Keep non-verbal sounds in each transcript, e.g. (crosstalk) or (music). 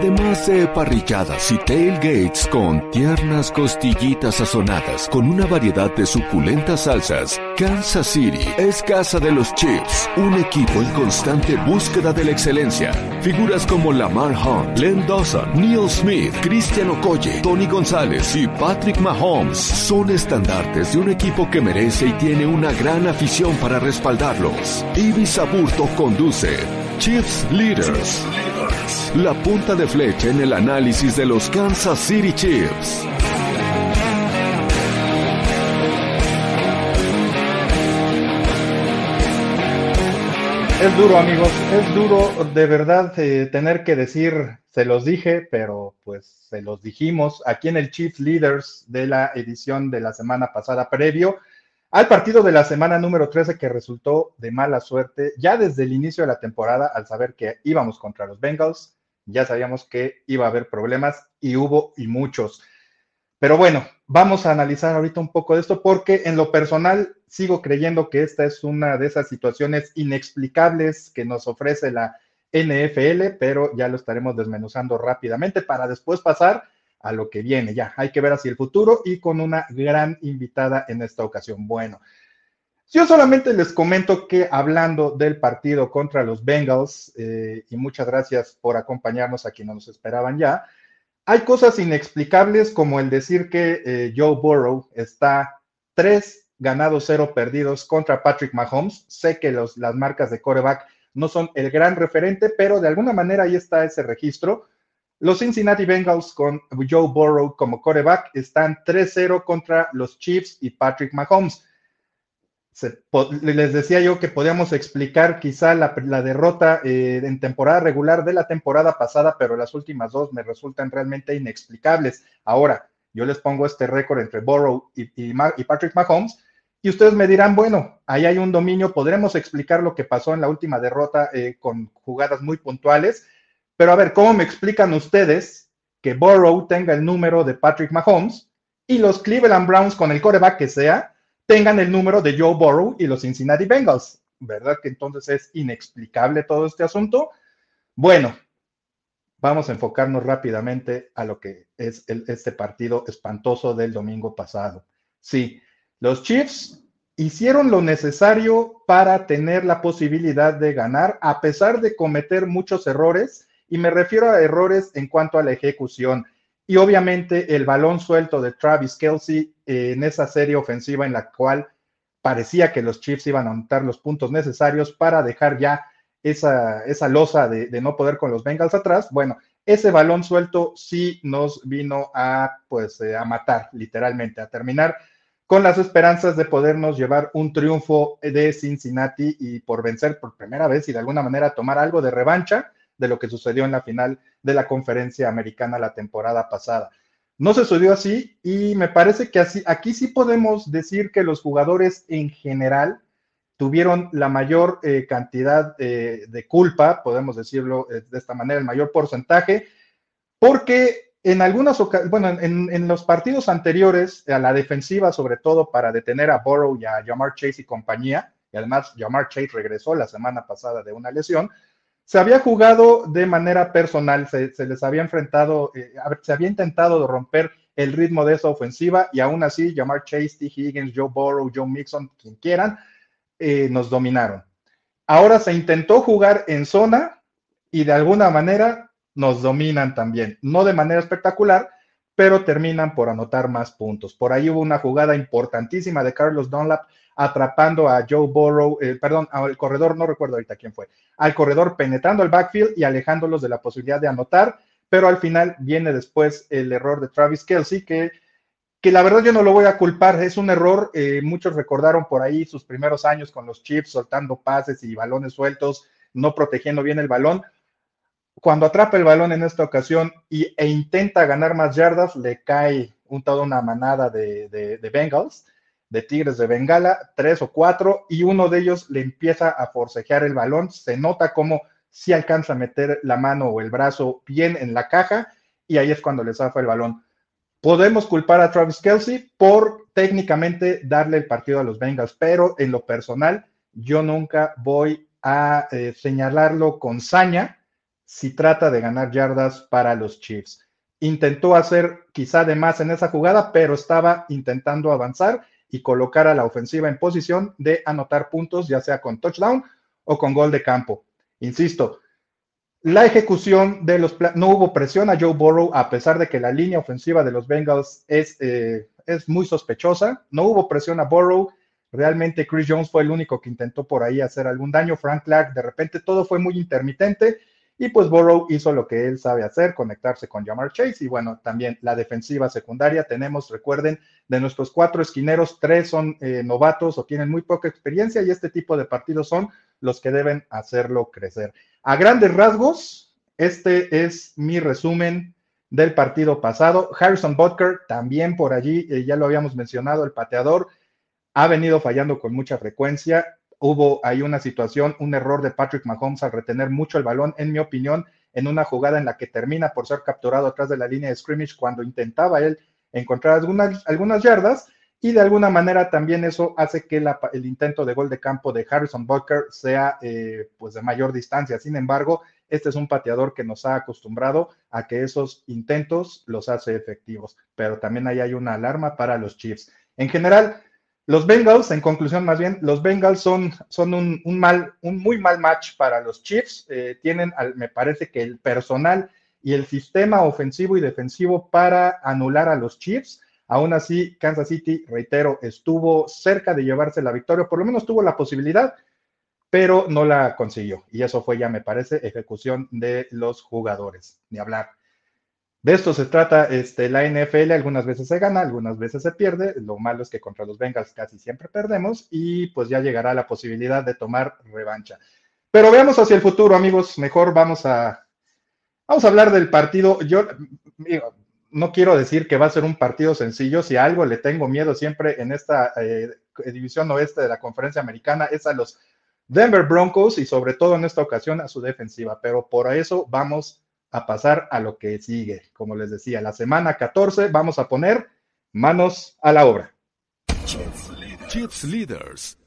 Además de parrilladas y tailgates con tiernas costillitas sazonadas con una variedad de suculentas salsas, Kansas City es casa de los Chiefs, un equipo en constante búsqueda de la excelencia. Figuras como Lamar Hunt, Glenn Dawson, Neil Smith, Christian Okoye, Tony González y Patrick Mahomes son estandartes de un equipo que merece y tiene una gran afición para respaldarlos. Ibis Aburto conduce Leaders. La punta de flecha en el análisis de los Kansas City Chiefs. Es duro, amigos, es duro de verdad eh, tener que decir, se los dije, pero pues se los dijimos aquí en el Chiefs Leaders de la edición de la semana pasada previo al partido de la semana número 13 que resultó de mala suerte ya desde el inicio de la temporada al saber que íbamos contra los Bengals, ya sabíamos que iba a haber problemas y hubo y muchos. Pero bueno, vamos a analizar ahorita un poco de esto porque en lo personal sigo creyendo que esta es una de esas situaciones inexplicables que nos ofrece la NFL, pero ya lo estaremos desmenuzando rápidamente para después pasar a lo que viene. Ya, hay que ver hacia el futuro y con una gran invitada en esta ocasión. Bueno, yo solamente les comento que hablando del partido contra los Bengals, eh, y muchas gracias por acompañarnos a quienes nos esperaban ya, hay cosas inexplicables como el decir que eh, Joe Burrow está tres ganados, cero perdidos contra Patrick Mahomes. Sé que los, las marcas de coreback no son el gran referente, pero de alguna manera ahí está ese registro. Los Cincinnati Bengals con Joe Burrow como coreback están 3-0 contra los Chiefs y Patrick Mahomes. les decía yo que podíamos explicar quizá la, derrota eh, en temporada regular de la temporada pasada, pero las últimas dos me resultan realmente inexplicables. Ahora, yo les pongo este récord entre Burrow y, Patrick Mahomes y ustedes me dirán, bueno, ahí hay un dominio, podremos explicar lo que pasó en la última derrota eh, con jugadas muy puntuales pero a ver, ¿cómo me explican ustedes que Burrow tenga el número de Patrick Mahomes y los Cleveland Browns con el coreback que sea tengan el número de Joe Burrow y los Cincinnati Bengals? ¿Verdad que entonces es inexplicable todo este asunto? Bueno, vamos a enfocarnos rápidamente a lo que es este partido espantoso del domingo pasado. Sí, los Chiefs hicieron lo necesario para tener la posibilidad de ganar, a pesar de cometer muchos errores y me refiero a errores en cuanto a la ejecución. Y obviamente el balón suelto de Travis Kelsey eh, en esa serie ofensiva en la cual parecía que los Chiefs iban a anotar los puntos necesarios para dejar ya esa, esa losa de, no poder con los Bengals atrás. Bueno, ese balón suelto sí nos vino a, pues, eh, a matar, literalmente, a terminar con las esperanzas de podernos llevar un triunfo de Cincinnati y por vencer por primera vez y de alguna manera tomar algo de revancha de lo que sucedió en la final de la conferencia americana la temporada pasada. No se sucedió así y me parece que así, aquí sí podemos decir que los jugadores en general tuvieron la mayor eh, cantidad eh, de culpa, podemos decirlo eh, de esta manera, el mayor porcentaje, porque en algunas ocasiones, bueno, en, en, los partidos anteriores, a la defensiva, sobre todo para detener a Burrow y a Jamar Chase y compañía, y además Jamar Chase regresó la semana pasada de una lesión, se había jugado de manera personal, se, les había enfrentado, eh, se había intentado romper el ritmo de esa ofensiva y aún así, Jamar Chase, T. Higgins, Joe Burrow, Joe Mixon, quien quieran, eh, nos dominaron. Ahora se intentó jugar en zona y de alguna manera nos dominan también, no de manera espectacular, pero terminan por anotar más puntos. Por ahí hubo una jugada importantísima de Carlos Dunlap atrapando a Joe Burrow, eh, perdón, al corredor, no recuerdo ahorita quién fue, al corredor penetrando el backfield y alejándolos de la posibilidad de anotar, pero al final viene después el error de Travis Kelsey, que, que la verdad yo no lo voy a culpar, es un error, eh, muchos recordaron por ahí sus primeros años con los Chiefs, soltando pases y balones sueltos, no protegiendo bien el balón. Cuando atrapa el balón en esta ocasión y, e intenta ganar más yardas, le cae un, toda una manada de, de Bengals de Tigres de Bengala, tres o cuatro, y uno de ellos le empieza a forcejear el balón. Se nota como si alcanza a meter la mano o el brazo bien en la caja, y ahí es cuando le zafa el balón. Podemos culpar a Travis Kelsey por técnicamente darle el partido a los Bengals, pero en lo personal, yo nunca voy a eh, señalarlo con saña si trata de ganar yardas para los Chiefs. Intentó hacer quizá de más en esa jugada, pero estaba intentando avanzar y colocar a la ofensiva en posición de anotar puntos, ya sea con touchdown o con gol de campo. Insisto, la ejecución de los no hubo presión a Joe Burrow a pesar de que la línea ofensiva de los Bengals es, eh, es muy sospechosa. No hubo presión a Burrow. Realmente Chris Jones fue el único que intentó por ahí hacer algún daño. Frank Clark, de repente todo fue muy intermitente y pues Burrow hizo lo que él sabe hacer, conectarse con Jamar Chase y bueno, también la defensiva secundaria. Tenemos, recuerden, de nuestros cuatro esquineros, tres son eh, novatos o tienen muy poca experiencia y este tipo de partidos son los que deben hacerlo crecer. A grandes rasgos, este es mi resumen del partido pasado. Harrison Butker, también por allí, eh, ya lo habíamos mencionado, el pateador ha venido fallando con mucha frecuencia. Hubo ahí una situación, un error de Patrick Mahomes al retener mucho el balón, en mi opinión, en una jugada en la que termina por ser capturado atrás de la línea de scrimmage cuando intentaba él encontrar algunas, algunas yardas y de alguna manera también eso hace que el intento de gol de campo de Harrison Butker sea eh, pues de mayor distancia. Sin embargo, este es un pateador que nos ha acostumbrado a que esos intentos los hace efectivos, pero también ahí hay una alarma para los Chiefs. En general, los Bengals, en conclusión más bien, los Bengals son, son un, mal, un muy mal match para los Chiefs. Eh, tienen, me parece que el personal y el sistema ofensivo y defensivo para anular a los Chiefs Aún así, Kansas City, reitero, estuvo cerca de llevarse la victoria, por lo menos tuvo la posibilidad, pero no la consiguió. Y eso fue ya, me parece, ejecución de los jugadores. Ni hablar. De esto se trata este, la NFL, algunas veces se gana, algunas veces se pierde. Lo malo es que contra los Bengals casi siempre perdemos y pues ya llegará la posibilidad de tomar revancha. Pero veamos hacia el futuro, amigos. Mejor vamos a, vamos a hablar del partido. Yo, no quiero decir que va a ser un partido sencillo, si algo le tengo miedo siempre en esta eh, división oeste de la conferencia americana es a los Denver Broncos y sobre todo en esta ocasión a su defensiva, pero por eso vamos a pasar a lo que sigue. Como les decía, la semana 14 vamos a poner manos a la obra. Chiefs Leaders.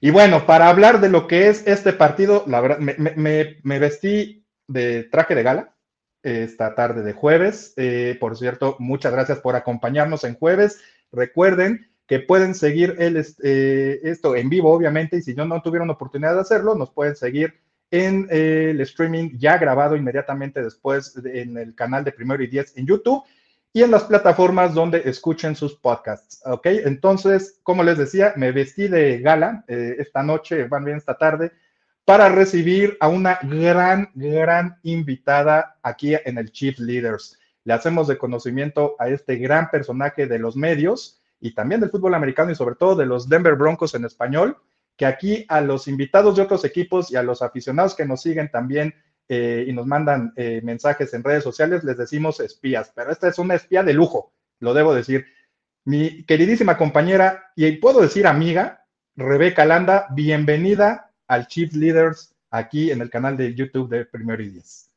Y bueno, para hablar de lo que es este partido, la verdad, me vestí de traje de gala, esta tarde de jueves. Eh, por cierto, muchas gracias por acompañarnos en jueves. Recuerden que pueden seguir el, eh, esto en vivo, obviamente, y si no, no tuvieron oportunidad de hacerlo, nos pueden seguir en eh, el streaming ya grabado inmediatamente después en el canal de Primero y Diez en YouTube y en las plataformas donde escuchen sus podcasts. ¿Ok? Entonces, como les decía, me vestí de gala esta noche, van bien esta tarde para recibir a una gran, gran invitada aquí en el Chief Leaders. Le hacemos de conocimiento a este gran personaje de los medios y también del fútbol americano y sobre todo de los Denver Broncos en español, que aquí a los invitados de otros equipos y a los aficionados que nos siguen también eh, y nos mandan eh, mensajes en redes sociales, les decimos espías, pero esta es una espía de lujo, lo debo decir. Mi queridísima compañera y puedo decir amiga, Rebeca Landa, bienvenida al Chief Leaders aquí en el canal de YouTube de Primero y Diez.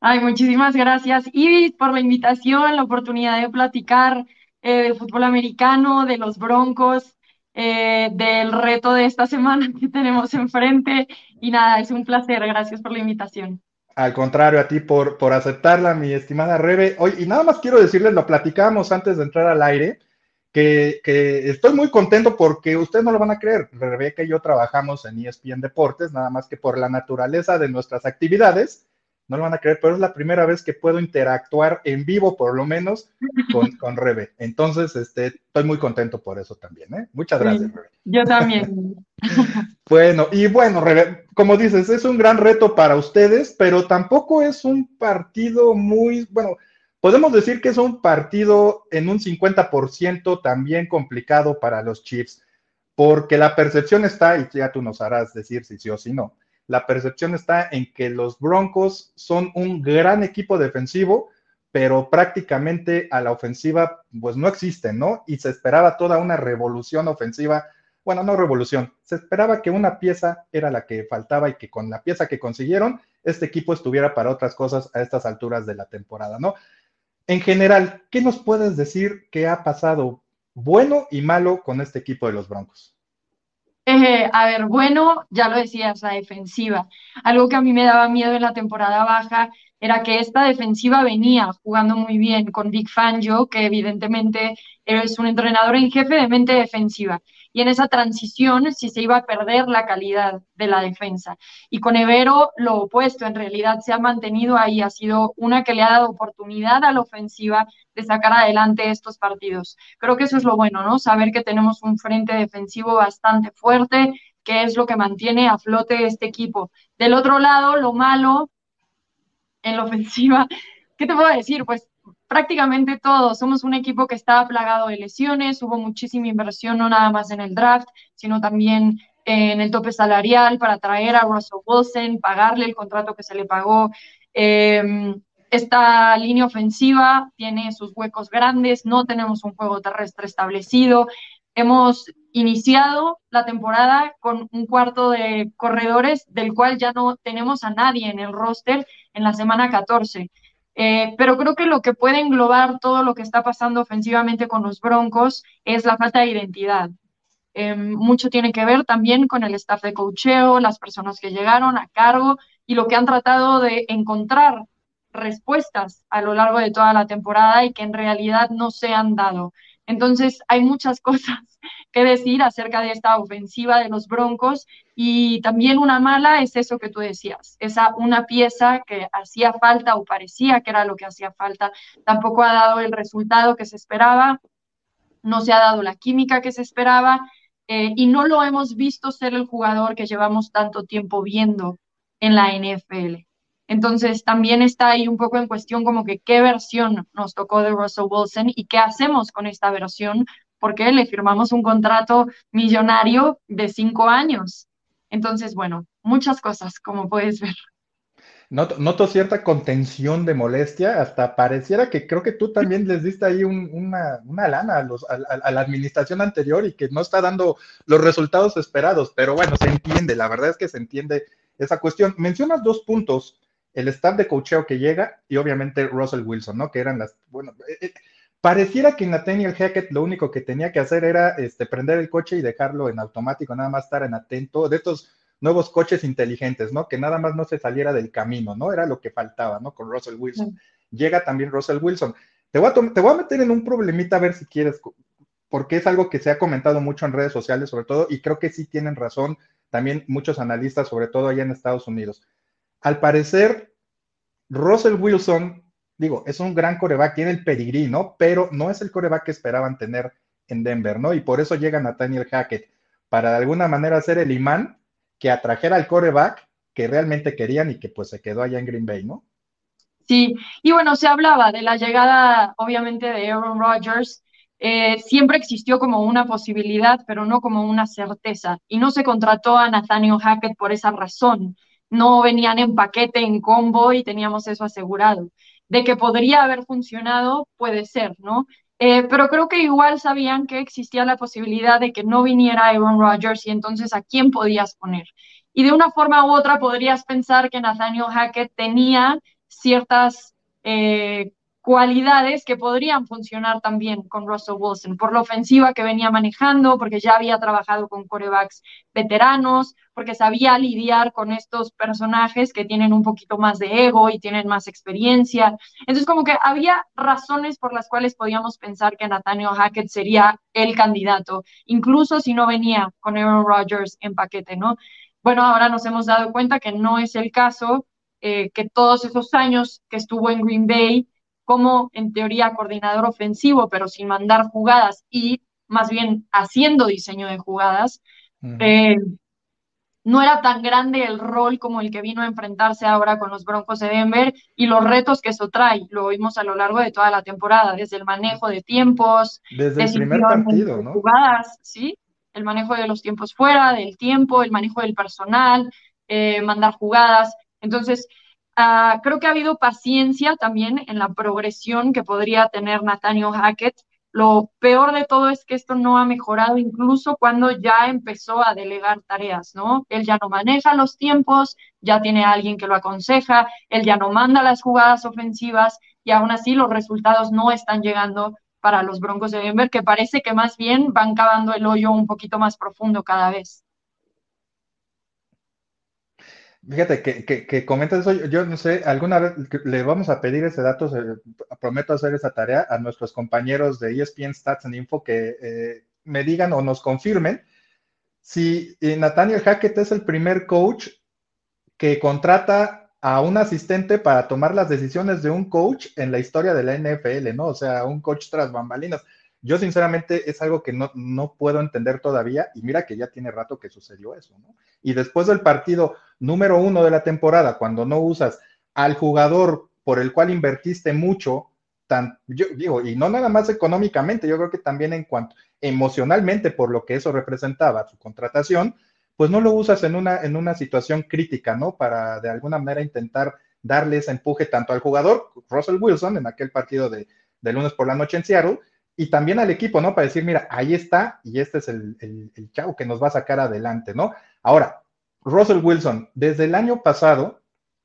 Ay, muchísimas gracias, Ibis, por la invitación, la oportunidad de platicar eh, fútbol americano, de los Broncos, eh, del reto de esta semana (laughs) que tenemos enfrente. Y nada, es un placer. Gracias por la invitación. Al contrario, a ti por, por aceptarla, mi estimada Rebe. Hoy, y nada más quiero decirles, lo platicamos antes de entrar al aire que, estoy muy contento porque ustedes no lo van a creer. Rebeca y yo trabajamos en ESPN Deportes, nada más que por la naturaleza de nuestras actividades, no lo van a creer, pero es la primera vez que puedo interactuar en vivo, por lo menos, (laughs) con, con Rebe. Entonces, este, estoy muy contento por eso también. ¿eh? Muchas gracias, Rebe. Yo también. (laughs) (laughs) bueno, y bueno, Rebe, como dices, es un gran reto para ustedes, pero tampoco es un partido muy, bueno, Podemos decir que es un partido en un 50% también complicado para los Chiefs, porque la percepción está, y ya tú nos harás decir si sí o si no, la percepción está en que los Broncos son un gran equipo defensivo, pero prácticamente a la ofensiva pues no existen, ¿no? Y se esperaba toda una revolución ofensiva, bueno, no revolución, se esperaba que una pieza era la que faltaba y que con la pieza que consiguieron, este equipo estuviera para otras cosas a estas alturas de la temporada, ¿no? En general, ¿qué nos puedes decir que ha pasado bueno y malo con este equipo de los Broncos? A ver, bueno, ya lo decías, la defensiva. Algo que a mí me daba miedo en la temporada baja era que esta defensiva venía jugando muy bien con Big Fangio, que evidentemente es un entrenador en jefe de mente defensiva. Y en esa transición si se iba a perder la calidad de la defensa. Y con Evero lo opuesto, en realidad se ha mantenido ahí, ha sido una que le ha dado oportunidad a la ofensiva de sacar adelante estos partidos. Creo que eso es lo bueno, ¿no? Saber que tenemos un frente defensivo bastante fuerte, que es lo que mantiene a flote este equipo. Del otro lado, lo malo en la ofensiva, ¿qué te puedo decir? Pues prácticamente todos. Somos un equipo que está plagado de lesiones, hubo muchísima inversión no nada más en el draft, sino también en el tope salarial para traer a Russell Wilson, pagarle el contrato que se le pagó. Em, esta línea ofensiva tiene sus huecos grandes, no tenemos un juego terrestre establecido. Hemos iniciado la temporada con un cuarto de corredores del cual ya no tenemos a nadie en el roster en la semana 14. Eh, pero creo que lo que puede englobar todo lo que está pasando ofensivamente con los Broncos es la falta de identidad. Eh, mucho tiene que ver también con el staff de cocheo, las personas que llegaron a cargo y lo que han tratado de encontrar respuestas a lo largo de toda la temporada y que en realidad no se han dado. Entonces, hay muchas (laughs) cosas que decir acerca de esta ofensiva de los Broncos y también una mala es eso que tú decías, esa una pieza que hacía falta o parecía que era lo que hacía falta, tampoco ha dado el resultado que se esperaba, no se ha dado la química que se esperaba eh, y no lo hemos visto ser el jugador que llevamos tanto tiempo viendo en la NFL. Entonces, también está ahí un poco en cuestión como que qué versión nos tocó de Russell Wilson y qué hacemos con esta versión, porque le firmamos un contrato millonario de cinco años. Entonces, bueno, muchas cosas, como puedes ver. Noto, cierta contención de molestia, hasta pareciera que creo que tú también les diste ahí una, lana a, los, a, la administración anterior y que no está dando los resultados esperados, pero bueno, se entiende, la verdad es que se entiende esa cuestión. Mencionas dos puntos el staff de cocheo que llega y obviamente Russell Wilson, ¿no? Que eran las, bueno, eh, eh, pareciera que Nathaniel Hackett lo único que tenía que hacer era este, prender el coche y dejarlo en automático, nada más estar en atento de estos nuevos coches inteligentes, ¿no? Que nada más no se saliera del camino, ¿no? Era lo que faltaba, ¿no? Con Russell Wilson. Llega también Russell Wilson. Te voy, a te voy a meter en un problemita a ver si quieres, porque es algo que se ha comentado mucho en redes sociales, sobre todo, y creo que sí tienen razón también muchos analistas, sobre todo allá en Estados Unidos al parecer, Russell Wilson, digo, es un gran coreback, tiene el pedigrí, ¿no? Pero no es el coreback que esperaban tener en Denver, ¿no? Y por eso llega Nathaniel Hackett, para de alguna manera ser el imán que atrajera al coreback que realmente querían y que pues se quedó allá en Green Bay, ¿no? Sí, y bueno, se hablaba de la llegada, obviamente, de Aaron Rodgers. Eh, siempre existió como una posibilidad, pero no como una certeza. Y no se contrató a Nathaniel Hackett por esa razón no venían en paquete, en combo y teníamos eso asegurado. De que podría haber funcionado, puede ser, ¿no? Eh, pero creo que igual sabían que existía la posibilidad de que no viniera Aaron Rodgers y entonces a quién podías poner. Y de una forma u otra podrías pensar que Nathaniel Hackett tenía ciertas eh, cualidades que podrían funcionar también con Russell Wilson, por la ofensiva que venía manejando, porque ya había trabajado con corebacks veteranos, porque sabía lidiar con estos personajes que tienen un poquito más de ego y tienen más experiencia. Entonces, como que había razones por las cuales podíamos pensar que Nathaniel Hackett sería el candidato, incluso si no venía con Aaron Rodgers en paquete, ¿no? Bueno, ahora nos hemos dado cuenta que no es el caso, eh, que todos esos años que estuvo en Green Bay, como en teoría coordinador ofensivo, pero sin mandar jugadas y más bien haciendo diseño de jugadas, eh, no era tan grande el rol como el que vino a enfrentarse ahora con los Broncos de Denver y los retos que eso trae. Lo vimos a lo largo de toda la temporada, desde el manejo de tiempos, desde el primer partido, ¿no? Jugadas, sí, el manejo de los tiempos fuera, del tiempo, el manejo del personal, eh, mandar jugadas. Entonces, Ah, creo que ha habido paciencia también en la progresión que podría tener Nathaniel Hackett. Lo peor de todo es que esto no ha mejorado incluso cuando ya empezó a delegar tareas, ¿no? Él ya no maneja los tiempos, ya tiene a alguien que lo aconseja, él ya no manda las jugadas ofensivas y aún así los resultados no están llegando para los Broncos de Denver, que parece que más bien van cavando el hoyo un poquito más profundo cada vez. Fíjate que, que, comentas eso, yo, no sé, alguna vez le vamos a pedir ese dato, prometo hacer esa tarea a nuestros compañeros de ESPN Stats and Info que eh, me digan o nos confirmen si eh, Nathaniel Hackett es el primer coach que contrata a un asistente para tomar las decisiones de un coach en la historia de la NFL, ¿no? O sea, un coach tras bambalinas. Yo sinceramente es algo que no, no puedo entender todavía y mira que ya tiene rato que sucedió eso, ¿no? Y después del partido número uno de la temporada, cuando no usas al jugador por el cual invertiste mucho, tan, yo digo, y no nada más económicamente, yo creo que también en cuanto emocionalmente por lo que eso representaba, su contratación, pues no lo usas en una, en una situación crítica, ¿no? Para de alguna manera intentar darle ese empuje tanto al jugador, Russell Wilson, en aquel partido de, de lunes por la noche en Seattle, y también al equipo, ¿no? Para decir, mira, ahí está y este es el, el, chavo que nos va a sacar adelante, ¿no? Ahora, Russell Wilson, desde el año pasado,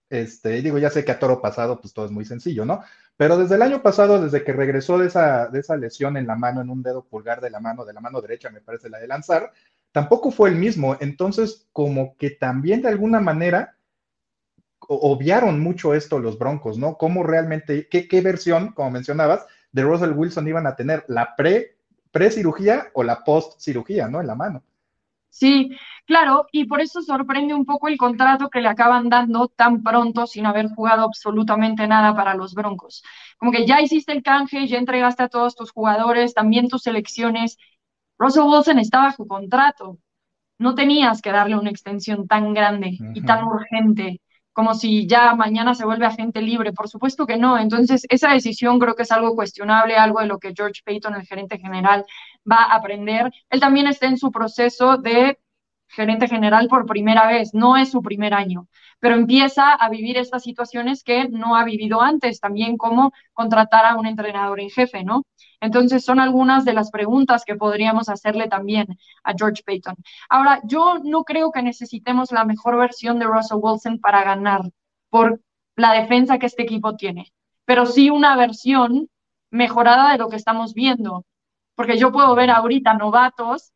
este, digo, ya sé que a toro pasado, pues todo es muy sencillo, ¿no? Pero desde el año pasado, desde que regresó de esa, de esa lesión en la mano, en un dedo pulgar de la mano, de la mano derecha, me parece, la de lanzar, tampoco fue el mismo. Entonces, como que también de alguna manera obviaron mucho esto los Broncos, ¿no? ¿Cómo realmente, qué, qué versión, como mencionabas, de Russell Wilson iban a tener la pre, pre-cirugía o la post-cirugía, ¿no? En la mano. Sí, claro, y por eso sorprende un poco el contrato que le acaban dando tan pronto sin haber jugado absolutamente nada para los Broncos. Como que ya hiciste el canje, ya entregaste a todos tus jugadores, también tus selecciones. Russell Wilson está bajo contrato. No tenías que darle una extensión tan grande y tan urgente como si ya mañana se vuelve agente libre. Por supuesto que no. Entonces, esa decisión creo que es algo cuestionable, algo de lo que George Payton, el gerente general, va a aprender. Él también está en su proceso de gerente general por primera vez, no es su primer año, pero empieza a vivir estas situaciones que no ha vivido antes, también como contratar a un entrenador en jefe, ¿no? Entonces son algunas de las preguntas que podríamos hacerle también a George Payton. Ahora, yo no creo que necesitemos la mejor versión de Russell Wilson para ganar por la defensa que este equipo tiene, pero sí una versión mejorada de lo que estamos viendo, porque yo puedo ver ahorita novatos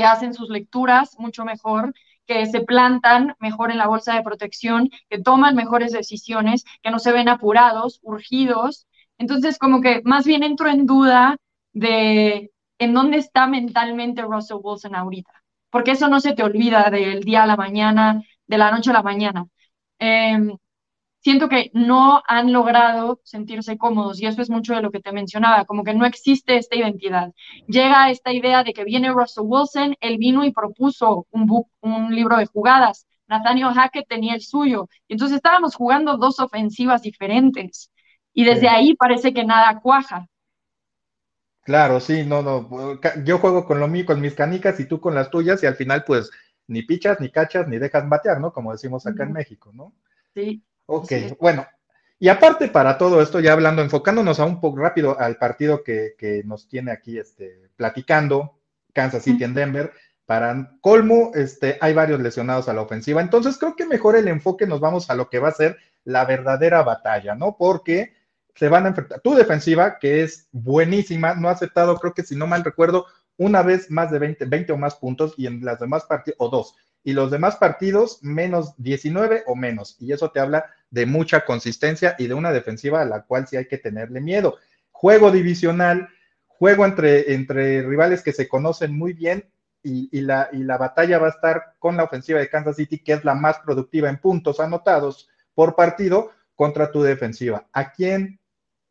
que hacen sus lecturas mucho mejor, que se plantan mejor en la bolsa de protección, que toman mejores decisiones, que no se ven apurados, urgidos. Entonces, como que más bien entro en duda de en dónde está mentalmente Russell Wilson ahorita, porque eso no se te olvida del día a la mañana, de la noche a la mañana. Em, siento que no han logrado sentirse cómodos y eso es mucho de lo que te mencionaba, como que no existe esta identidad. Llega esta idea de que viene Russell Wilson, él vino y propuso un, book, un libro de jugadas, Nathaniel Hackett tenía el suyo, y entonces estábamos jugando dos ofensivas diferentes y desde ahí parece que nada cuaja. Claro, sí, no, no, yo juego con lo mío, con mis canicas y tú con las tuyas y al final pues ni pichas, ni cachas, ni dejas batear, ¿no? Como decimos acá en México, ¿no? Sí. Ok, bueno. Y aparte para todo esto, ya hablando, enfocándonos a un poco rápido al partido que, nos tiene aquí este, platicando, Kansas City en Denver, para colmo, este, hay varios lesionados a la ofensiva. Entonces creo que mejor el enfoque nos vamos a lo que va a ser la verdadera batalla, ¿no? Porque se van a enfrentar. Tu defensiva, que es buenísima, no ha aceptado, creo que si no mal recuerdo, una vez más de 20, 20 o más puntos y en las demás partidos, o dos, y los demás partidos menos 19 o menos. Y eso te habla de mucha consistencia y de una defensiva a la cual sí hay que tenerle miedo. Juego divisional, juego entre, entre rivales que se conocen muy bien y, la, y la batalla va a estar con la ofensiva de Kansas City, que es la más productiva en puntos anotados por partido contra tu defensiva. ¿A quién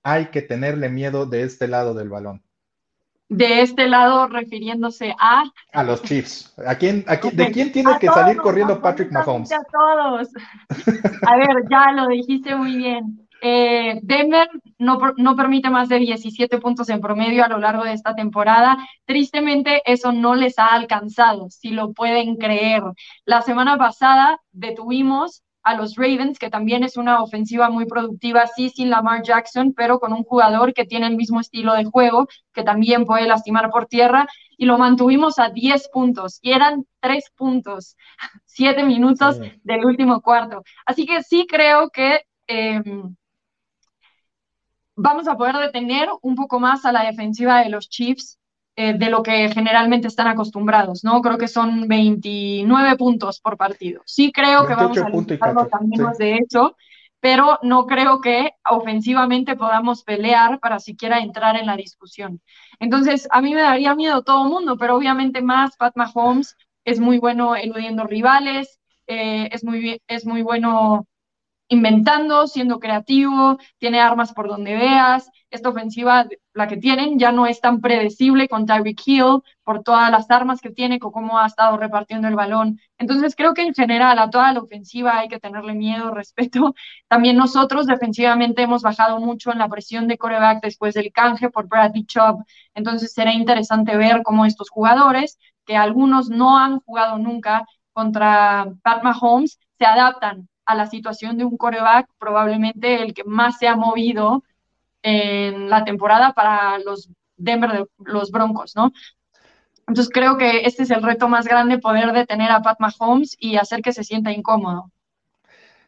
hay que tenerle miedo de este lado del balón? De este lado refiriéndose a... A los Chiefs. ¿A quién, ¿De quién tiene que salir corriendo Patrick Mahomes? A todos. A ver, ya lo dijiste muy bien. Eh, Denver no, no, permite más de 17 puntos en promedio a lo largo de esta temporada. Tristemente, eso no les ha alcanzado, si lo pueden creer. La semana pasada detuvimos a los Ravens, que también es una ofensiva muy productiva, sí, sin Lamar Jackson, pero con un jugador que tiene el mismo estilo de juego, que también puede lastimar por tierra, y lo mantuvimos a 10 puntos, y eran 3 puntos, (laughs) 7 minutos del último cuarto. Así que sí creo que em, vamos a poder detener un poco más a la defensiva de los Chiefs. Eh, de lo que generalmente están acostumbrados, ¿no? Creo que son 29 puntos por partido. Sí creo que vamos a limitarlo también más de eso, pero no creo que ofensivamente podamos pelear para siquiera entrar en la discusión. Entonces, a mí me daría miedo todo el mundo, pero obviamente más Pat Mahomes es muy bueno eludiendo rivales, eh, es, muy, es muy bueno inventando, siendo creativo, tiene armas por donde veas. Esta ofensiva, la que tienen, ya no es tan predecible con Tyreek Hill por todas las armas que tiene, con cómo ha estado repartiendo el balón. Entonces creo que en general a toda la ofensiva hay que tenerle miedo, (laughs) respeto. También nosotros defensivamente hemos bajado mucho en la presión de coreback después del canje por Bradley Chubb. Entonces será interesante ver cómo estos jugadores, que algunos no han jugado nunca contra Pat Mahomes, se adaptan a la situación de un coreback, probablemente el que más se ha movido en la temporada para los Denver, los Broncos, ¿no? Entonces creo que este es el reto más grande, poder detener a Pat Mahomes y hacer que se sienta incómodo.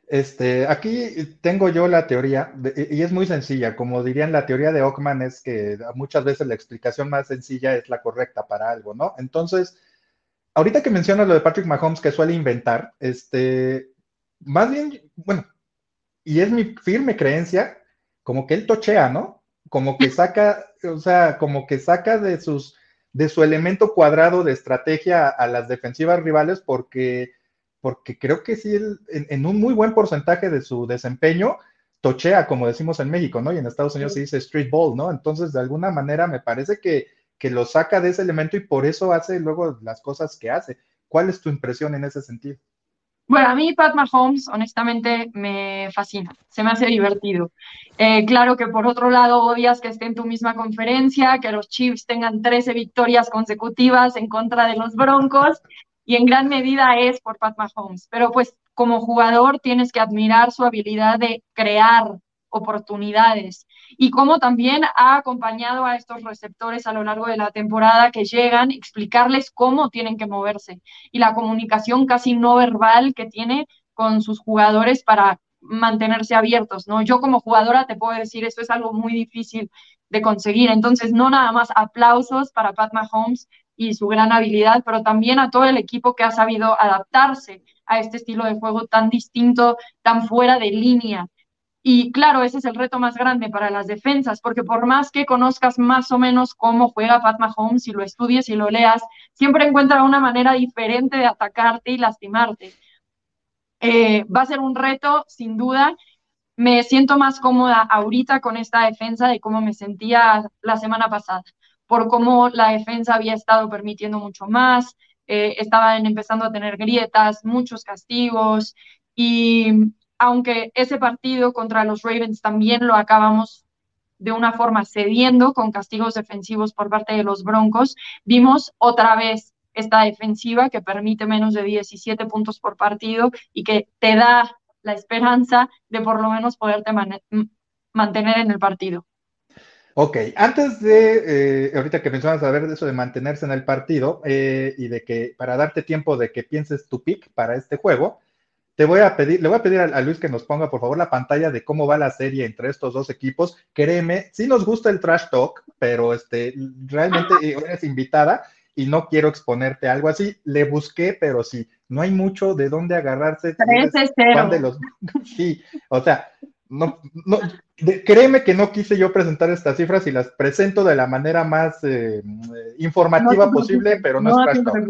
Este, aquí tengo yo la teoría, y es muy sencilla, como dirían, la teoría de Ockman es que muchas veces la explicación más sencilla es la correcta para algo, ¿no? Entonces, ahorita que mencionas lo de Patrick Mahomes que suele inventar, este, más bien, bueno, y es mi firme creencia, como que él tochea, ¿no? Como que saca, (laughs) o sea, como que saca de sus, de su elemento cuadrado de estrategia a, las defensivas rivales, porque, porque creo que sí, en, un muy buen porcentaje de su desempeño, tochea, como decimos en México, ¿no? Y en Estados Unidos se dice street ball, ¿no? Entonces, de alguna manera, me parece que, que lo saca de ese elemento y por eso hace luego las cosas que hace. ¿Cuál es tu impresión en ese sentido? Bueno, a mí Pat Mahomes, honestamente, me fascina, se me hace divertido. Eh, claro que por otro lado odias que esté en tu misma conferencia, que los Chiefs tengan 13 victorias consecutivas en contra de los Broncos, y en gran medida es por Pat Mahomes. Pero pues como jugador tienes que admirar su habilidad de crear oportunidades y cómo también ha acompañado a estos receptores a lo largo de la temporada que llegan, explicarles cómo tienen que moverse y la comunicación casi no verbal que tiene con sus jugadores para mantenerse abiertos, ¿no? Yo como jugadora te puedo decir, esto es algo muy difícil de conseguir, entonces no nada más aplausos para Pat Mahomes y su gran habilidad, pero también a todo el equipo que ha sabido adaptarse a este estilo de juego tan distinto, tan fuera de línea, y claro, ese es el reto más grande para las defensas, porque por más que conozcas más o menos cómo juega Pat Mahomes, si lo estudies y lo leas, siempre encuentra una manera diferente de atacarte y lastimarte. Eh, va a ser un reto, sin duda. Me siento más cómoda ahorita con esta defensa de cómo me sentía la semana pasada, por cómo la defensa había estado permitiendo mucho más, eh, estaban empezando a tener grietas, muchos castigos y aunque ese partido contra los Ravens también lo acabamos de una forma cediendo con castigos defensivos por parte de los Broncos, vimos otra vez esta defensiva que permite menos de 17 puntos por partido y que te da la esperanza de por lo menos poderte mantener en el partido. Ok, antes de, eh, ahorita que mencionas a ver eso de mantenerse en el partido eh, y de que para darte tiempo de que pienses tu pick para este juego, te voy a pedir, le voy a pedir a, Luis que nos ponga por favor la pantalla de cómo va la serie entre estos dos equipos. Créeme, sí nos gusta el trash talk, pero este, realmente eres invitada y no quiero exponerte algo así. Le busqué, pero sí, no hay mucho de dónde agarrarse. De los... (laughs) Sí, o sea, no, no, créeme que no quise yo presentar estas cifras y las presento de la manera más eh, informativa posible, pero no, es trash talk.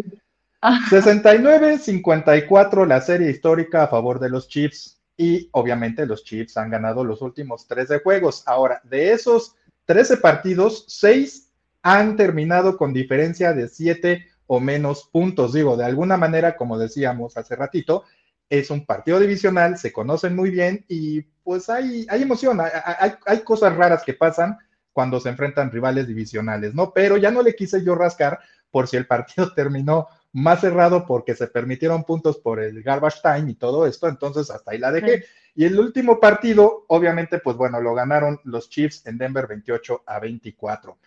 69-54 la serie histórica a favor de los Chiefs y obviamente los Chiefs han ganado los últimos 13 juegos. Ahora, de esos 13 partidos, 6 han terminado con diferencia de 7 o menos puntos. Digo, de alguna manera, como decíamos hace ratito, es un partido divisional, se conocen muy bien y pues hay, hay emoción, hay, hay cosas raras que pasan cuando se enfrentan rivales divisionales, ¿no? Pero ya no le quise yo rascar por si el partido (laughs) terminó más cerrado porque se permitieron puntos por el garbage time y todo esto, entonces hasta ahí la dejé. Y el último partido, obviamente, pues bueno, lo ganaron los Chiefs en Denver 28 a 24.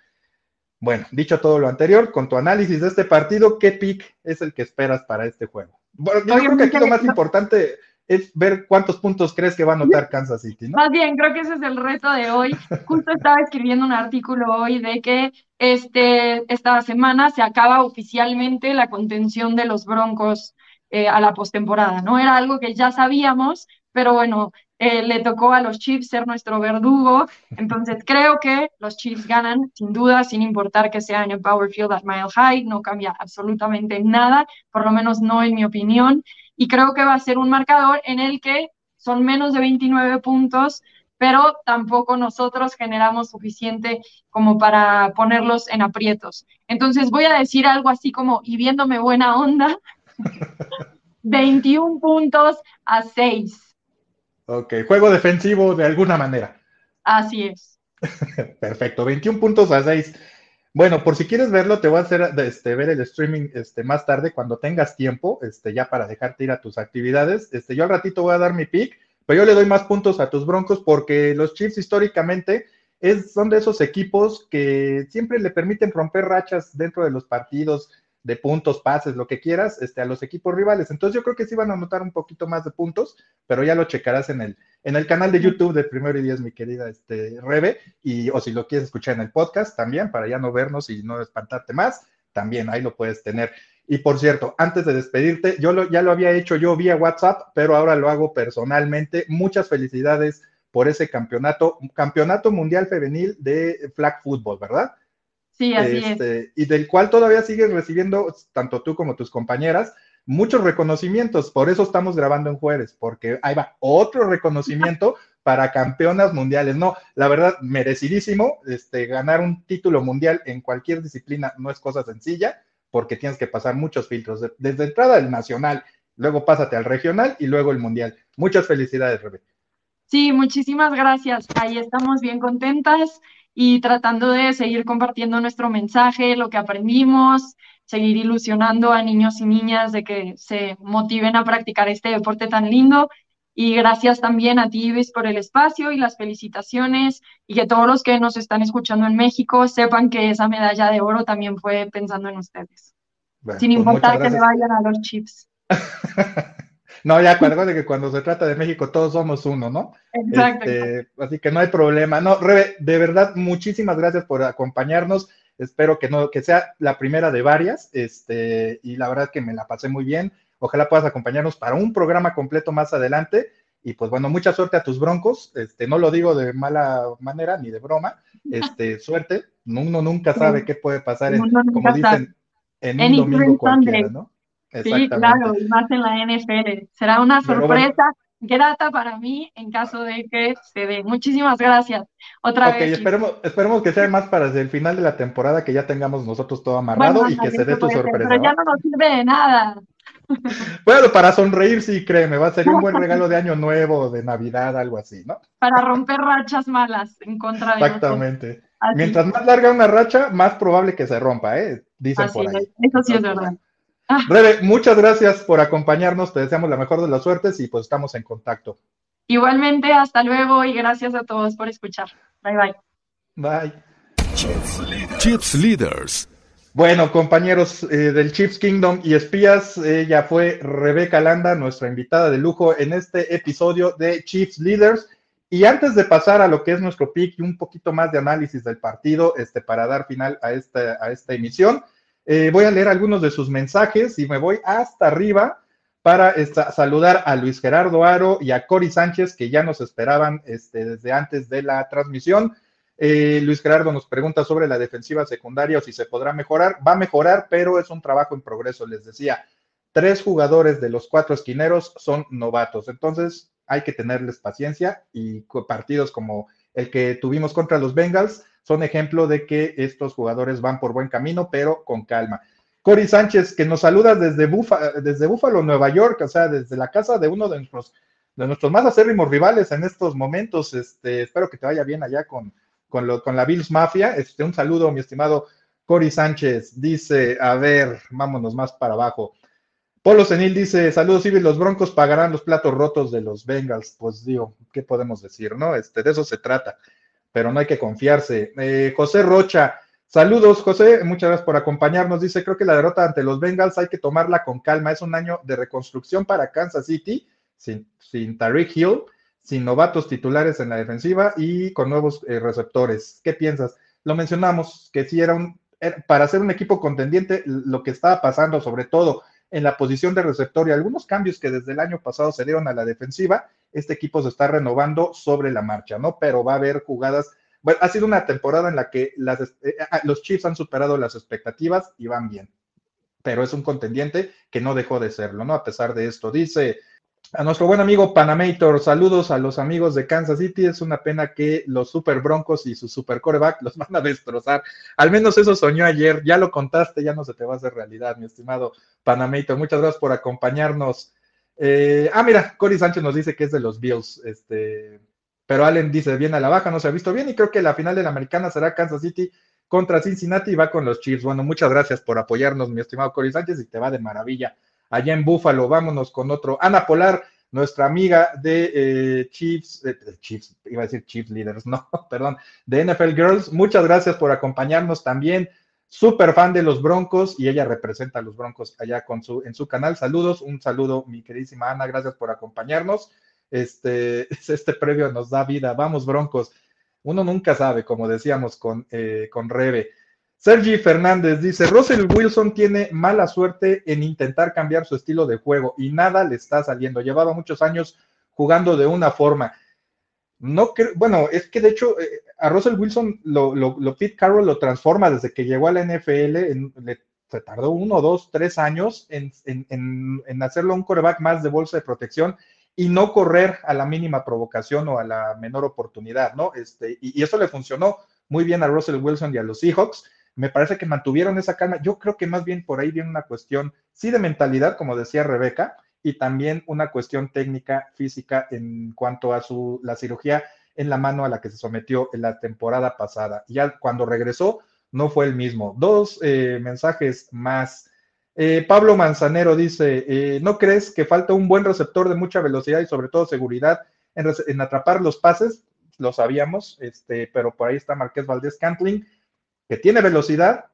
Bueno, dicho todo lo anterior, con tu análisis de este partido, ¿qué pick es el que esperas para este juego? Bueno, yo creo que aquí lo más importante es ver cuántos puntos crees que va a anotar Kansas City, ¿no? Más bien, creo que ese es el reto de hoy. Justo estaba escribiendo un artículo hoy de que este, esta semana se acaba oficialmente la contención de los Broncos eh, a la postemporada, ¿no? Era algo que ya sabíamos, pero bueno, eh, le tocó a los Chiefs ser nuestro verdugo, entonces (laughs) creo que los Chiefs ganan sin duda, sin importar que sea en el Power Field at Mile High, no cambia absolutamente nada, por lo menos no en mi opinión, y creo que va a ser un marcador en el que son menos de 29 puntos, pero tampoco nosotros generamos suficiente como para ponerlos en aprietos. Entonces voy a decir algo así como, y viéndome buena onda, (laughs) 21 puntos a 6. Ok, juego defensivo de alguna manera. Así es. (laughs) Perfecto, 21 puntos a 6. Bueno, por si quieres verlo, te voy a hacer este, ver el streaming este, más tarde cuando tengas tiempo, este, ya para dejarte ir a tus actividades. Este, yo al ratito voy a dar mi pick pero yo le doy más puntos a tus Broncos porque los Chiefs históricamente es, son de esos equipos que siempre le permiten romper rachas dentro de los partidos de puntos, pases, lo que quieras, este, a los equipos rivales. Entonces yo creo que sí van a anotar un poquito más de puntos, pero ya lo checarás en el, en el canal de YouTube de Primero y Diez, mi querida este, Rebe, y, o si lo quieres escuchar en el podcast también, para ya no vernos y no espantarte más, también ahí lo puedes tener. Y por cierto, antes de despedirte, yo lo, ya lo había hecho yo vía WhatsApp, pero ahora lo hago personalmente. Muchas felicidades por ese campeonato, campeonato mundial femenil de flag football, ¿verdad? Sí, así es. Este, y del cual todavía sigues recibiendo, tanto tú como tus compañeras, muchos reconocimientos. Por eso estamos grabando en Jueves, porque ahí va otro reconocimiento (laughs) para campeonas mundiales. No, la verdad, merecidísimo. Este, ganar un título mundial en cualquier disciplina no es cosa sencilla porque tienes que pasar muchos filtros. Desde entrada el nacional, luego pásate al regional y luego el mundial. Muchas felicidades, Rebe. Sí, muchísimas gracias. Ahí estamos bien contentas y tratando de seguir compartiendo nuestro mensaje, lo que aprendimos, seguir ilusionando a niños y niñas de que se motiven a practicar este deporte tan lindo y gracias también a ti, Ives, por el espacio y las felicitaciones y que todos los que nos están escuchando en México sepan que esa medalla de oro también fue pensando en ustedes. Sin pues importar que le vayan a los chips. (laughs) no, ya acuerdo de que cuando se trata de México todos somos uno, ¿no? Exacto. Este, así que no hay problema. No, Rebe, de verdad, muchísimas gracias por acompañarnos. Espero que no, que sea la primera de varias. Este, y la verdad que me la pasé muy bien Ojalá puedas acompañarnos para un programa completo más adelante. Y pues bueno, mucha suerte a tus broncos. Este, no lo digo de mala manera ni de broma. Este, (laughs) suerte. Uno nunca sabe qué puede pasar, en, como dicen, en un domingo cualquiera, ¿no? Sí, claro, y más en la NFL. Será una sorpresa grata para mí en caso de que se dé. Muchísimas gracias. Otra vez. Esperemos, esperemos que sea más para el final de la temporada que ya tengamos nosotros todo amarrado y que se dé tu sorpresa. Pero ya no nos sirve de nada. (laughs) Bueno, para sonreír, sí, créeme, va a ser un buen regalo de Año Nuevo, de Navidad, algo así, ¿no? Para romper rachas malas en contra de Exactamente. Mientras más larga una racha, más probable que se rompa, ¿eh? Dicen por ahí. Eso sí es verdad. Rebe, muchas gracias por acompañarnos, te deseamos la mejor de las suertes y pues estamos en contacto. Igualmente, hasta luego y gracias a todos por escuchar. Bye bye. Bye. Chips Leaders. Bueno, compañeros eh, del Chips Kingdom y espías, ella fue Rebeca Landa, nuestra invitada de lujo en este episodio de Chiefs Leaders. Y antes de pasar a lo que es nuestro pick y un poquito más de análisis del partido, este, para dar final a esta, a esta emisión, eh, voy a leer algunos de sus mensajes y me voy hasta arriba para saludar a Luis Gerardo Aro y a Cory Sánchez, que ya nos esperaban este, desde antes de la transmisión. Eh, Luis Gerardo nos pregunta sobre la defensiva secundaria o si se podrá mejorar. Va a mejorar, pero es un trabajo en progreso. Les decía, tres jugadores de los cuatro esquineros son novatos. Entonces hay que tenerles paciencia y partidos como el que tuvimos contra los Bengals son ejemplo de que estos jugadores van por buen camino, pero con calma. Cory Sánchez, que nos saluda desde, desde Búfalo, Nueva York, o sea, desde la casa de uno de nuestros, de nuestros más acérrimos rivales en estos momentos. Este, espero que te vaya bien allá con, con, la Bills Mafia. Este, un saludo, mi estimado Cory Sánchez. Dice, a ver, vámonos más para abajo. Polo Senil dice, saludos Civil, los Broncos pagarán los platos rotos de los Bengals. Pues digo, ¿qué podemos decir, no? Este, de eso se trata, pero no hay que confiarse. Eh, José Rocha, saludos José, muchas gracias por acompañarnos. Dice, creo que la derrota ante los Bengals hay que tomarla con calma. Es un año de reconstrucción para Kansas City, sin, sin Tariq Hill sin novatos titulares en la defensiva y con nuevos eh, receptores. ¿Qué piensas? lo mencionamos, que si era un, para ser un equipo contendiente, lo que estaba pasando, sobre todo en la posición de receptor y algunos cambios que desde el año pasado se dieron a la defensiva, este equipo se está renovando sobre la marcha, ¿no? Pero va a haber jugadas. Bueno, ha sido una temporada en la que eh, ah, los Chiefs han superado las expectativas y van bien, pero es un contendiente que no dejó de serlo, ¿no? A pesar de esto, dice a nuestro buen amigo Panamator, saludos a los amigos de Kansas City. Es una pena que los Super Broncos y su Super Coreback los van a destrozar. Al menos eso soñó ayer. Ya lo contaste, ya no se te va a hacer realidad, mi estimado Panamator. Muchas gracias por acompañarnos. Eh, ah, mira, Cory Sánchez nos dice que es de los Bills. Este, pero Allen dice bien a la baja, no se ha visto bien. Y creo que la final de la americana será Kansas City contra Cincinnati y va con los Chiefs. Bueno, muchas gracias por apoyarnos, mi estimado Cory Sánchez, y te va de maravilla allá en Búfalo. Vámonos con otro. Ana Polar, nuestra amiga de eh, Chiefs, Chiefs, iba a decir Chiefs Leaders, (laughs) no, perdón, de NFL Girls. Muchas gracias por acompañarnos también. Súper fan de los Broncos y ella representa a los Broncos allá con su, en su canal. Saludos, un saludo, mi queridísima Ana, gracias por acompañarnos. Este, (laughs) este previo nos da vida. Vamos, Broncos. Uno nunca sabe, como decíamos con, eh, con Rebe. Sergi Fernández dice, Russell Wilson tiene mala suerte en intentar cambiar su estilo de juego y nada le está saliendo. Llevaba muchos años jugando de una forma. No creo, bueno, es que de hecho eh, a Russell Wilson lo, lo, Pete Carroll lo transforma desde que llegó a la NFL, le, se tardó uno, dos, tres años en, en, hacerlo un coreback más de bolsa de protección y no correr a la mínima provocación o a la menor oportunidad, ¿no? Este, y eso le funcionó muy bien a Russell Wilson y a los Seahawks me parece que mantuvieron esa calma. Yo creo que más bien por ahí viene una cuestión, sí, de mentalidad, como decía Rebeca, y también una cuestión técnica, física en cuanto a su, la cirugía en la mano a la que se sometió en la temporada pasada. Ya cuando regresó, no fue el mismo. Dos eh, mensajes más. Eh, Pablo Manzanero dice, eh, ¿no crees que falta un buen receptor de mucha velocidad y sobre todo seguridad en, en atrapar los pases? Lo sabíamos, este, pero por ahí está Marqués Valdés Cantling que tiene velocidad,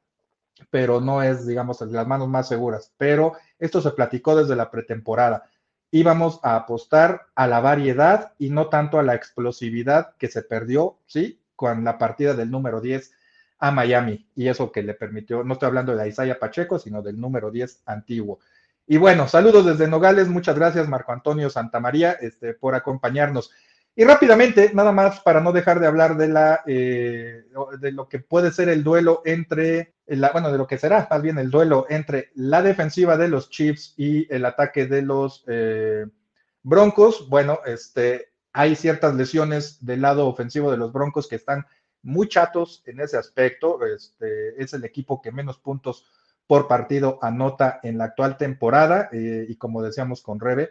pero no es, digamos, las manos más seguras. Pero esto se platicó desde la pretemporada. Íbamos a apostar a la variedad y no tanto a la explosividad que se perdió, ¿sí? Con la partida del número 10 a Miami. Y eso que le permitió, no estoy hablando de Isaiah Pacheco, sino del número 10 antiguo. Y bueno, saludos desde Nogales. Muchas gracias, Marco Antonio Santamaría, este, por acompañarnos. Y rápidamente, nada más para no dejar de hablar de la eh, de lo que puede ser el duelo entre bueno, de lo que será más bien el duelo entre la defensiva de los Chiefs y el ataque de los eh, Broncos. Bueno, este hay ciertas lesiones del lado ofensivo de los Broncos que están muy chatos en ese aspecto. Este es el equipo que menos puntos por partido anota en la actual temporada eh, y como decíamos con Rebe,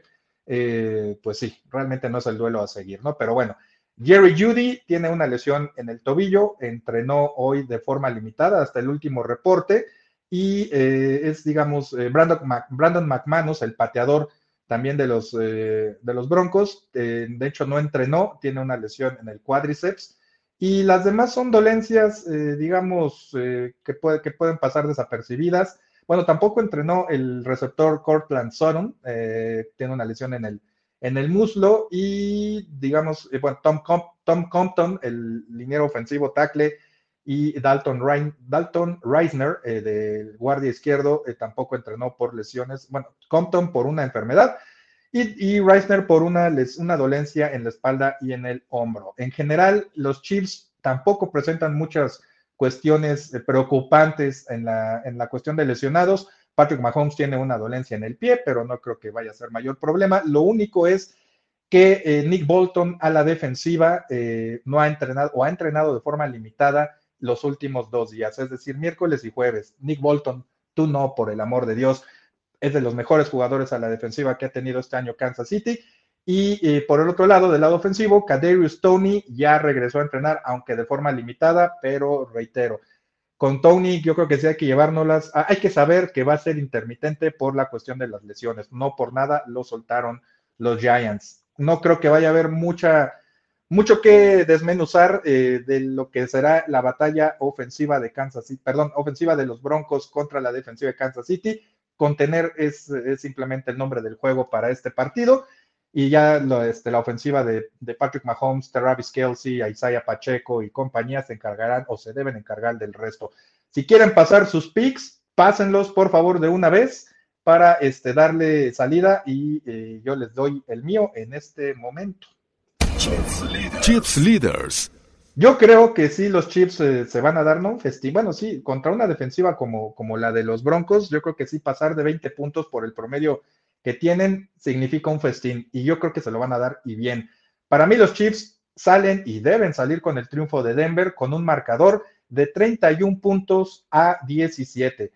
eh, pues sí, realmente no es el duelo a seguir, ¿no? Pero bueno, Jerry Judy tiene una lesión en el tobillo, entrenó hoy de forma limitada hasta el último reporte y eh, es, digamos, eh, Brandon, McManus, el pateador también de los, de los Broncos, de hecho no entrenó, tiene una lesión en el cuádriceps y las demás son dolencias, digamos, que, que pueden pasar desapercibidas. Bueno, tampoco entrenó el receptor Cortland Sutton, eh, tiene una lesión en el, en el muslo y, digamos, eh, bueno, Tom, Tom Compton, el liniero ofensivo tackle, y Dalton, Dalton Reisner, eh, del guardia izquierdo, tampoco entrenó por lesiones. Bueno, Compton por una enfermedad y, y Reisner por una, una dolencia en la espalda y en el hombro. En general, los Chiefs tampoco presentan muchas cuestiones eh, preocupantes en la, en la cuestión de lesionados. Patrick Mahomes tiene una dolencia en el pie, pero no creo que vaya a ser mayor problema. Lo único es que eh, Nick Bolton a la defensiva eh, no ha entrenado o ha entrenado de forma limitada los últimos dos días, es decir, miércoles y jueves. Nick Bolton, tú no, por el amor de Dios, es de los mejores jugadores a la defensiva que ha tenido este año Kansas City y eh, por el otro lado, del lado ofensivo, Kadarius Tony ya regresó a entrenar, aunque de forma limitada, pero reitero, con Tony yo creo que sí hay que llevárnoslas, ah, hay que saber que va a ser intermitente por la cuestión de las lesiones, no por nada lo soltaron los Giants. No creo que vaya a haber mucha, mucho que desmenuzar eh, de lo que será la batalla ofensiva de Kansas City, perdón, ofensiva de los Broncos contra la defensiva de Kansas City. Contener es, es simplemente el nombre del juego para este partido. Y ya este, la ofensiva de, Patrick Mahomes, Travis Kelsey, Isaiah Pacheco y compañía se encargarán o se deben encargar del resto. Si quieren pasar sus picks, pásenlos por favor de una vez para este, darle salida y eh, yo les doy el mío en este momento. Chips Leaders. Yo creo que sí, los Chips eh, se van a dar, ¿no? Un Bueno, sí, contra una defensiva como, como la de los Broncos, yo creo que sí, pasar de 20 puntos por el promedio que tienen significa un festín y yo creo que se lo van a dar y bien. Para mí los Chiefs salen y deben salir con el triunfo de Denver con un marcador de 31 puntos a 17.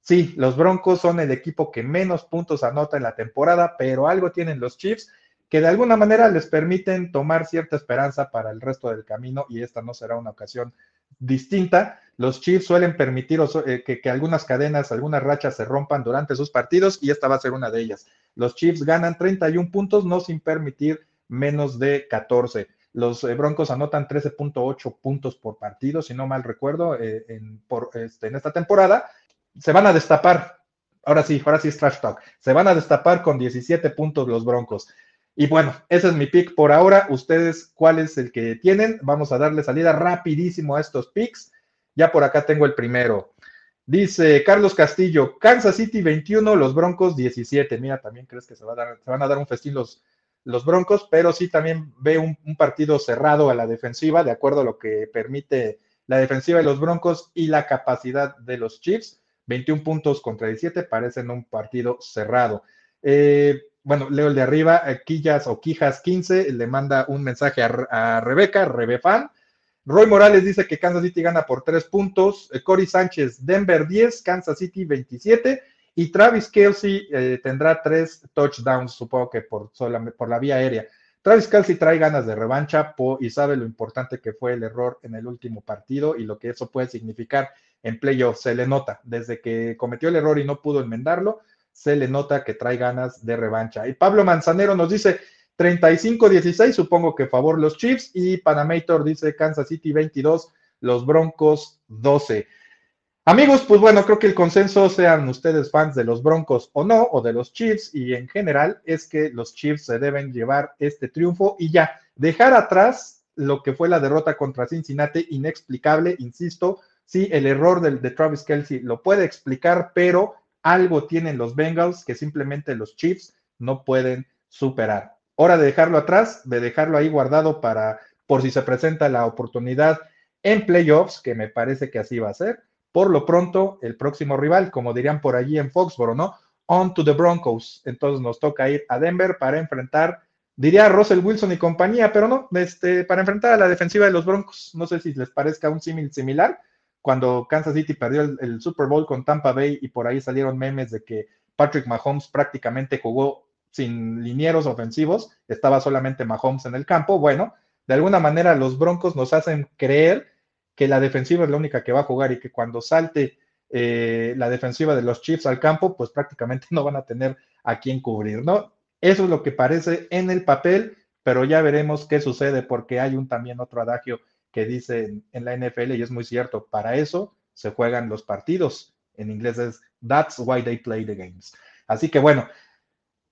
Sí, los Broncos son el equipo que menos puntos anota en la temporada, pero algo tienen los Chiefs que de alguna manera les permiten tomar cierta esperanza para el resto del camino y esta no será una ocasión distinta. Los Chiefs suelen permitir eh, que, algunas cadenas, algunas rachas se rompan durante sus partidos y esta va a ser una de ellas. Los Chiefs ganan 31 puntos, no sin permitir menos de 14. Los eh, Broncos anotan 13.8 puntos por partido, si no mal recuerdo, eh, en, este, en esta temporada. Se van a destapar, ahora sí, ahora sí es trash talk, se van a destapar con 17 puntos los Broncos. Y bueno, ese es mi pick por ahora. Ustedes, ¿cuál es el que tienen? Vamos a darle salida rapidísimo a estos picks. Ya por acá tengo el primero. Dice Carlos Castillo, Kansas City 21, los Broncos 17. Mira, también crees que se, a dar, van a dar un festín los, los Broncos, pero sí también ve un, un, partido cerrado a la defensiva, de acuerdo a lo que permite la defensiva de los Broncos y la capacidad de los Chiefs. 21 puntos contra 17 parecen un partido cerrado. Eh, bueno, leo el de arriba, eh, Quillas o Quijas 15, le manda un mensaje a, a Rebeca, Rebefan. Roy Morales dice que Kansas City gana por tres puntos. Eh, Cory Sánchez, Denver 10, Kansas City 27. Y Travis Kelsey eh, tendrá tres touchdowns, supongo que por, por la vía aérea. Travis Kelsey trae ganas de revancha y sabe lo importante que fue el error en el último partido y lo que eso puede significar en playoffs. Se le nota, desde que cometió el error y no pudo enmendarlo, se le nota que trae ganas de revancha. Y Pablo Manzanero nos dice 35-16, supongo que favor los Chiefs, y Panamator dice Kansas City 22, los Broncos 12. Amigos, pues bueno, creo que el consenso, sean ustedes fans de los Broncos o no, o de los Chiefs, y en general, es que los Chiefs se deben llevar este triunfo y ya, dejar atrás lo que fue la derrota contra Cincinnati, inexplicable, insisto, sí, el error del, de Travis Kelsey lo puede explicar, pero algo tienen los Bengals que simplemente los Chiefs no pueden superar. Hora de dejarlo atrás, de dejarlo ahí guardado para por si se presenta la oportunidad en playoffs, que me parece que así va a ser. Por lo pronto, el próximo rival, como dirían por allí en Foxboro, ¿no? On to the Broncos. Entonces nos toca ir a Denver para enfrentar, diría Russell Wilson y compañía, pero no, este, para enfrentar a la defensiva de los Broncos. No sé si les parezca un símil similar, cuando Kansas City perdió el, Super Bowl con Tampa Bay y por ahí salieron memes de que Patrick Mahomes prácticamente jugó sin linieros ofensivos, estaba solamente Mahomes en el campo. Bueno, de alguna manera los Broncos nos hacen creer que la defensiva es la única que va a jugar y que cuando salte eh, la defensiva de los Chiefs al campo, pues prácticamente (laughs) no van a tener a quién cubrir, ¿no? Eso es lo que parece en el papel, pero ya veremos qué sucede porque hay un también otro adagio que dice en, la NFL y es muy cierto, para eso se juegan los partidos. En inglés es That's why they play the games. Así que bueno,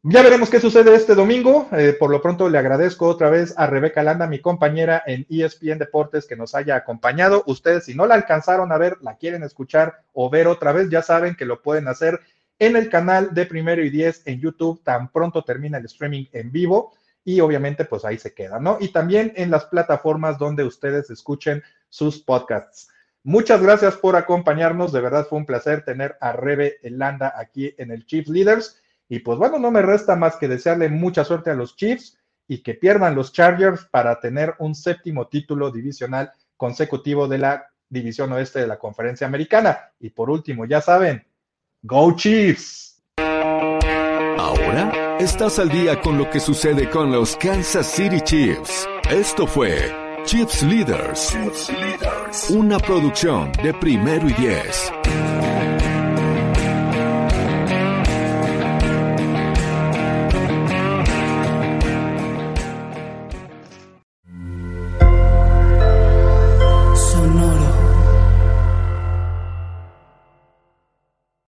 ya veremos qué sucede este domingo. Eh, por lo pronto le agradezco otra vez a Rebeca Landa, mi compañera en ESPN Deportes, que nos haya acompañado. Ustedes, si no la alcanzaron a ver, la quieren escuchar o ver otra vez, ya saben que lo pueden hacer en el canal de Primero y Diez en YouTube. Tan pronto termina el streaming en vivo y obviamente pues ahí se queda, ¿no? Y también en las plataformas donde ustedes escuchen sus podcasts. Muchas gracias por acompañarnos, de verdad fue un placer tener a Rebe Elanda aquí en el Chiefs Leaders y pues bueno, no me resta más que desearle mucha suerte a los Chiefs y que pierdan los Chargers para tener un séptimo título divisional consecutivo de la división oeste de la conferencia americana. Y por último, ya saben, Go Chiefs. Ahora Estás al día con lo que sucede con los Kansas City Chiefs. Esto fue Chiefs Leaders, una producción de primero y diez.